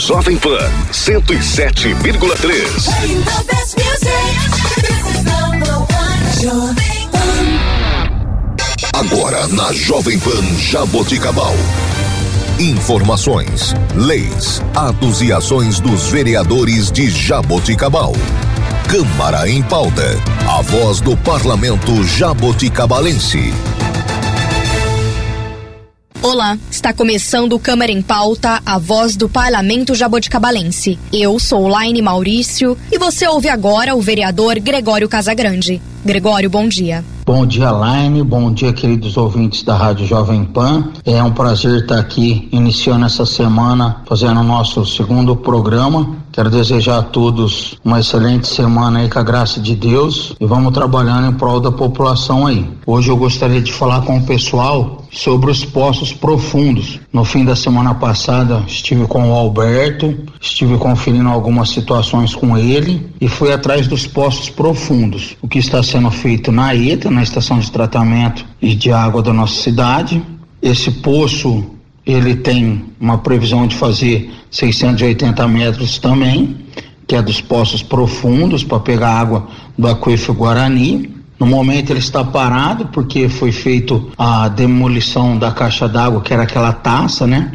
Jovem Pan 107,3. Agora na Jovem Pan Jaboticabal. Informações, leis, atos e ações dos vereadores de Jaboticabal. Câmara em pauta. A voz do parlamento jaboticabalense. Olá, está começando o Câmara em Pauta, a voz do Parlamento Jaboticabalense. Eu sou Laine Maurício e você ouve agora o vereador Gregório Casagrande. Gregório, bom dia. Bom dia, Laine. Bom dia, queridos ouvintes da Rádio Jovem Pan. É um prazer estar aqui iniciando essa semana, fazendo o nosso segundo programa. Quero desejar a todos uma excelente semana aí com a graça de Deus e vamos trabalhando em prol da população aí. Hoje eu gostaria de falar com o pessoal sobre os poços profundos. No fim da semana passada estive com o Alberto, estive conferindo algumas situações com ele e fui atrás dos poços profundos. O que está sendo feito na ETA, na estação de tratamento e de água da nossa cidade. Esse poço ele tem uma previsão de fazer 680 metros também, que é dos poços profundos para pegar água do aquífero Guarani. No momento ele está parado porque foi feito a demolição da caixa d'água, que era aquela taça, né?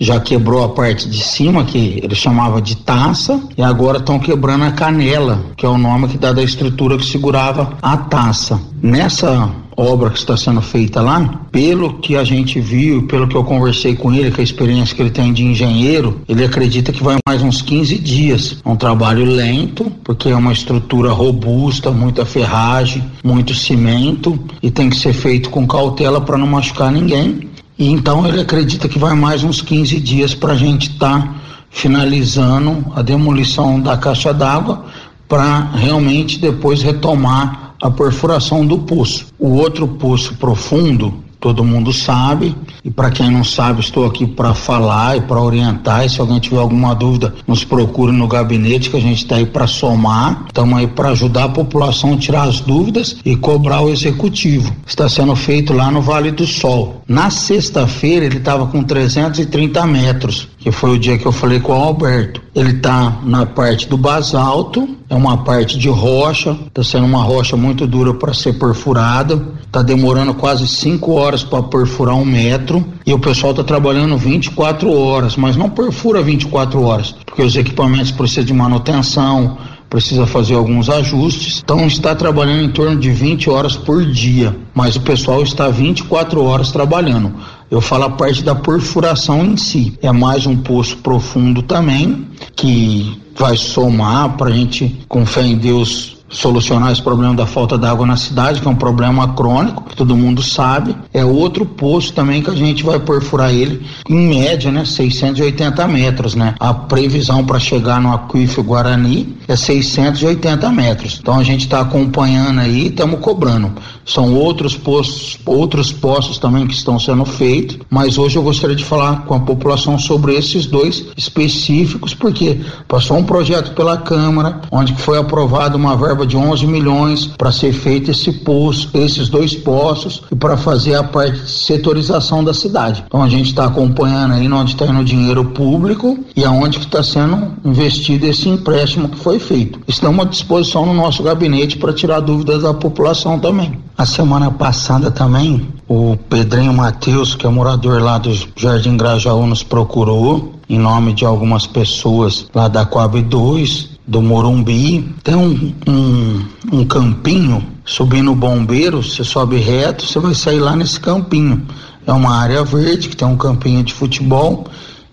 já quebrou a parte de cima, que ele chamava de taça, e agora estão quebrando a canela, que é o nome que dá da estrutura que segurava a taça. Nessa obra que está sendo feita lá, pelo que a gente viu, pelo que eu conversei com ele, com a experiência que ele tem de engenheiro, ele acredita que vai mais uns 15 dias. É um trabalho lento, porque é uma estrutura robusta, muita ferragem, muito cimento e tem que ser feito com cautela para não machucar ninguém. E então ele acredita que vai mais uns 15 dias para a gente estar tá finalizando a demolição da caixa d'água para realmente depois retomar a perfuração do poço. O outro poço profundo todo mundo sabe. E para quem não sabe, estou aqui para falar e para orientar. E se alguém tiver alguma dúvida, nos procure no gabinete que a gente está aí para somar. Estamos aí para ajudar a população a tirar as dúvidas e cobrar o executivo. Está sendo feito lá no Vale do Sol. Na sexta-feira ele estava com 330 metros, que foi o dia que eu falei com o Alberto. Ele está na parte do basalto, é uma parte de rocha, está sendo uma rocha muito dura para ser perfurada. Está demorando quase 5 horas para perfurar um metro e o pessoal está trabalhando 24 horas, mas não perfura 24 horas, porque os equipamentos precisam de manutenção, precisa fazer alguns ajustes. Então está trabalhando em torno de 20 horas por dia, mas o pessoal está 24 horas trabalhando. Eu falo a parte da perfuração em si. É mais um poço profundo também, que vai somar para a gente, com fé em Deus, solucionar esse problema da falta d'água na cidade, que é um problema crônico, que todo mundo sabe. É outro poço também que a gente vai perfurar ele em média, né, 680 metros, né? A previsão para chegar no aquífero Guarani é 680 metros. Então a gente está acompanhando aí, estamos cobrando. São outros poços, outros poços também que estão sendo feitos, mas hoje eu gostaria de falar com a população sobre esses dois específicos, porque passou um projeto pela Câmara, onde foi aprovada uma verba de 11 milhões para ser feito esse poço, esses dois poços e para fazer a parte de setorização da cidade. Então a gente está acompanhando aí onde está indo o dinheiro público e aonde que está sendo investido esse empréstimo que foi feito. Estamos à disposição no nosso gabinete para tirar dúvidas da população também. A semana passada também o Pedrinho Matheus, que é morador lá do Jardim Grajaú, nos procurou em nome de algumas pessoas lá da Coab 2 do Morumbi. Tem um, um, um campinho subindo o bombeiro, você sobe reto, você vai sair lá nesse campinho. É uma área verde que tem um campinho de futebol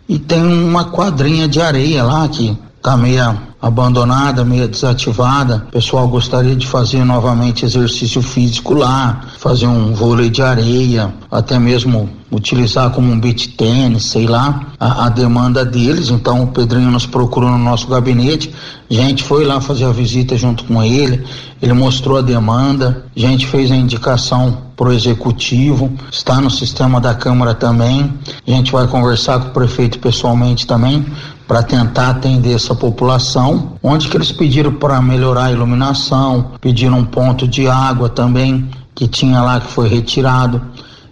e tem uma quadrinha de areia lá que tá meia abandonada, meio desativada. O pessoal gostaria de fazer novamente exercício físico lá, fazer um vôlei de areia, até mesmo utilizar como um beach tênis, sei lá, a, a, demanda deles. Então o Pedrinho nos procurou no nosso gabinete, a gente foi lá fazer a visita junto com ele, ele mostrou a demanda, a gente fez a indicação pro executivo, está no sistema da Câmara também. A gente vai conversar com o prefeito pessoalmente também para tentar atender essa população, onde que eles pediram para melhorar a iluminação, pediram um ponto de água também que tinha lá que foi retirado.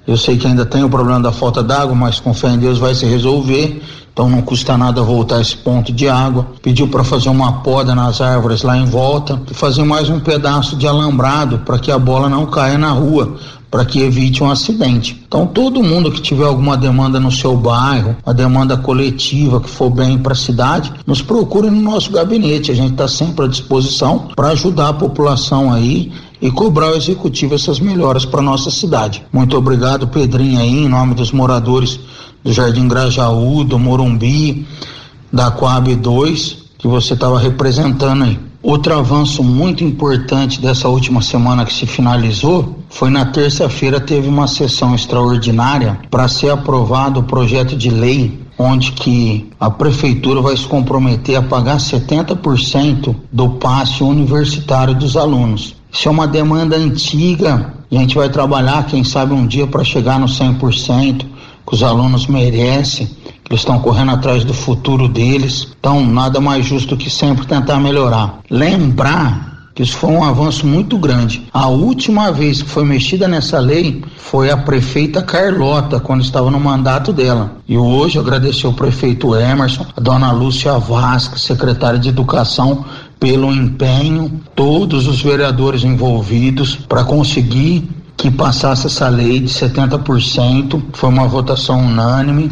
Eu sei que ainda tem o problema da falta d'água, mas com fé em Deus vai se resolver então não custa nada voltar esse ponto de água. Pediu para fazer uma poda nas árvores lá em volta e fazer mais um pedaço de alambrado para que a bola não caia na rua, para que evite um acidente. Então, todo mundo que tiver alguma demanda no seu bairro, uma demanda coletiva que for bem para a cidade, nos procure no nosso gabinete. A gente está sempre à disposição para ajudar a população aí e cobrar ao executivo essas melhoras para nossa cidade. Muito obrigado, Pedrinho, aí, em nome dos moradores do Jardim Grajaú, do Morumbi, da Coab 2, que você estava representando aí. Outro avanço muito importante dessa última semana que se finalizou foi na terça-feira teve uma sessão extraordinária para ser aprovado o projeto de lei onde que a prefeitura vai se comprometer a pagar 70% do passe universitário dos alunos. Isso é uma demanda antiga, a gente vai trabalhar, quem sabe um dia para chegar no 100% que os alunos merecem, eles estão correndo atrás do futuro deles. Então, nada mais justo que sempre tentar melhorar. Lembrar que isso foi um avanço muito grande. A última vez que foi mexida nessa lei foi a prefeita Carlota, quando estava no mandato dela. E hoje agradecer o prefeito Emerson, a dona Lúcia Vasque, secretária de Educação, pelo empenho, todos os vereadores envolvidos para conseguir que passasse essa lei de 70%. Foi uma votação unânime,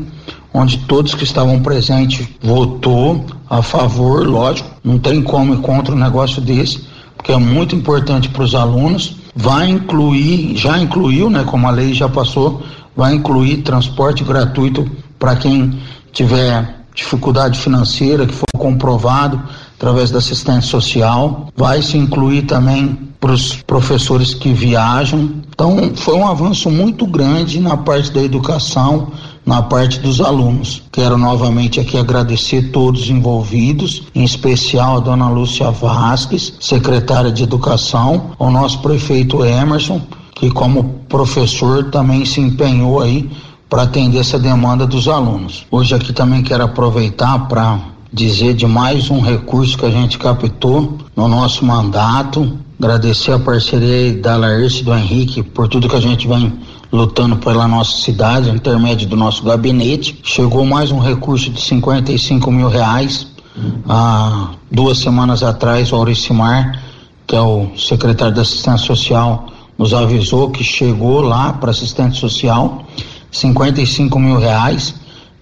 onde todos que estavam presentes votou a favor, lógico, não tem como ir contra um negócio desse, porque é muito importante para os alunos. Vai incluir, já incluiu, né, como a lei já passou, vai incluir transporte gratuito para quem tiver dificuldade financeira que for comprovado através da assistência social. Vai se incluir também para os professores que viajam. Então, foi um avanço muito grande na parte da educação, na parte dos alunos. Quero novamente aqui agradecer todos os envolvidos, em especial a dona Lúcia Vasques, secretária de Educação, ao nosso prefeito Emerson, que como professor também se empenhou aí para atender essa demanda dos alunos. Hoje aqui também quero aproveitar para dizer de mais um recurso que a gente captou no nosso mandato, agradecer a parceria da Laércio e do Henrique por tudo que a gente vem lutando pela nossa cidade, intermédio do nosso gabinete. Chegou mais um recurso de 55 mil reais. Há duas semanas atrás, o Auricimar, que é o secretário da Assistência Social, nos avisou que chegou lá para assistente social 55 mil reais,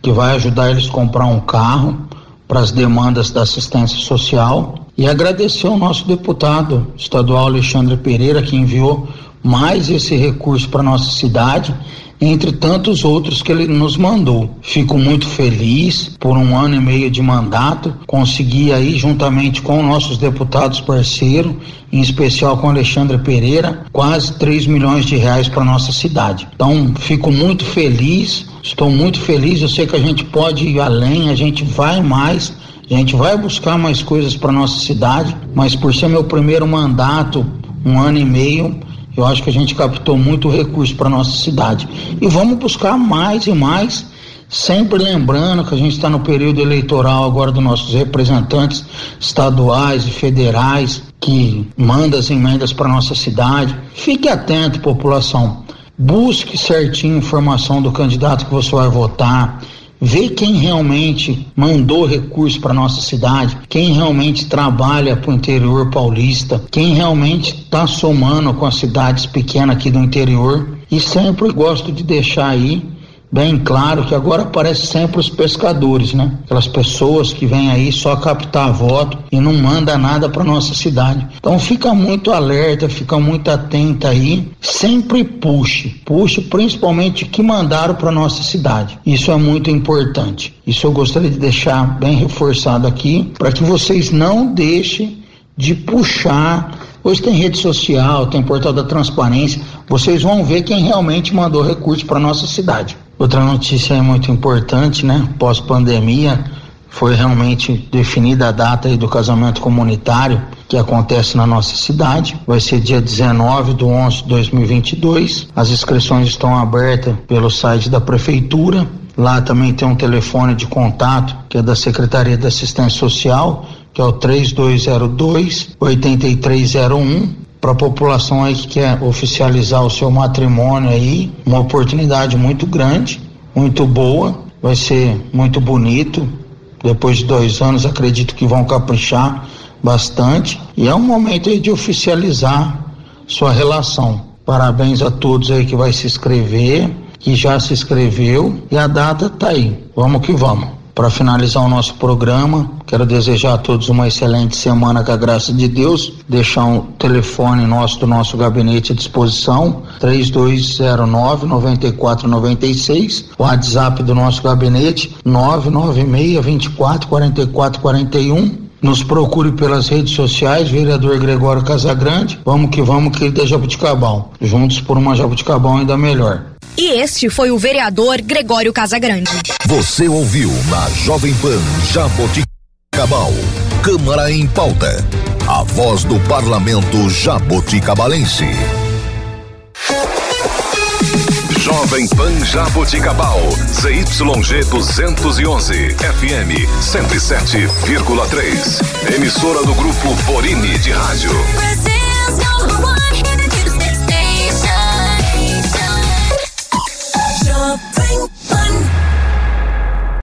que vai ajudar eles a comprar um carro para as demandas da assistência social. E agradecer ao nosso deputado estadual Alexandre Pereira, que enviou mais esse recurso para nossa cidade entre tantos outros que ele nos mandou. Fico muito feliz por um ano e meio de mandato, consegui aí juntamente com nossos deputados parceiros, em especial com Alexandre Pereira, quase 3 milhões de reais para nossa cidade. Então, fico muito feliz, estou muito feliz, eu sei que a gente pode ir além, a gente vai mais, a gente vai buscar mais coisas para nossa cidade, mas por ser meu primeiro mandato, um ano e meio, eu acho que a gente captou muito recurso para nossa cidade. E vamos buscar mais e mais, sempre lembrando que a gente está no período eleitoral agora dos nossos representantes estaduais e federais que mandam as emendas para nossa cidade. Fique atento, população. Busque certinho informação do candidato que você vai votar ver quem realmente mandou recurso para nossa cidade, quem realmente trabalha para o interior paulista, quem realmente está somando com as cidades pequenas aqui do interior. E sempre gosto de deixar aí bem claro que agora aparece sempre os pescadores, né? Aquelas pessoas que vêm aí só captar voto e não manda nada para nossa cidade. Então fica muito alerta, fica muito atenta aí, sempre puxe, puxe principalmente que mandaram para nossa cidade. Isso é muito importante. Isso eu gostaria de deixar bem reforçado aqui para que vocês não deixem de puxar Hoje tem rede social, tem portal da transparência. Vocês vão ver quem realmente mandou recurso para nossa cidade. Outra notícia muito importante, né? Pós-pandemia, foi realmente definida a data do casamento comunitário que acontece na nossa cidade. Vai ser dia 19 de 11 de 2022. As inscrições estão abertas pelo site da prefeitura. Lá também tem um telefone de contato que é da Secretaria de Assistência Social, que é o 3202 8301 para a população aí que quer oficializar o seu matrimônio aí, uma oportunidade muito grande, muito boa. vai ser muito bonito. Depois de dois anos, acredito que vão caprichar bastante. E é um momento aí de oficializar sua relação. Parabéns a todos aí que vai se inscrever, que já se inscreveu e a data tá aí. Vamos que vamos. Para finalizar o nosso programa, quero desejar a todos uma excelente semana com a graça de Deus. Deixar um telefone nosso do nosso gabinete à disposição, 3209 9496. O WhatsApp do nosso gabinete, 996 24 44 41. Nos procure pelas redes sociais, vereador Gregório Casagrande. Vamos que vamos, querida Jabuticabal. Juntos por uma Jabuticabal ainda melhor. E este foi o vereador Gregório Casagrande. Você ouviu na Jovem Pan Jaboticabal. Câmara em pauta. A voz do parlamento jaboticabalense. Jovem Pan Jaboticabal. ZYG 211. FM 107,3. Emissora do grupo Borini de Rádio.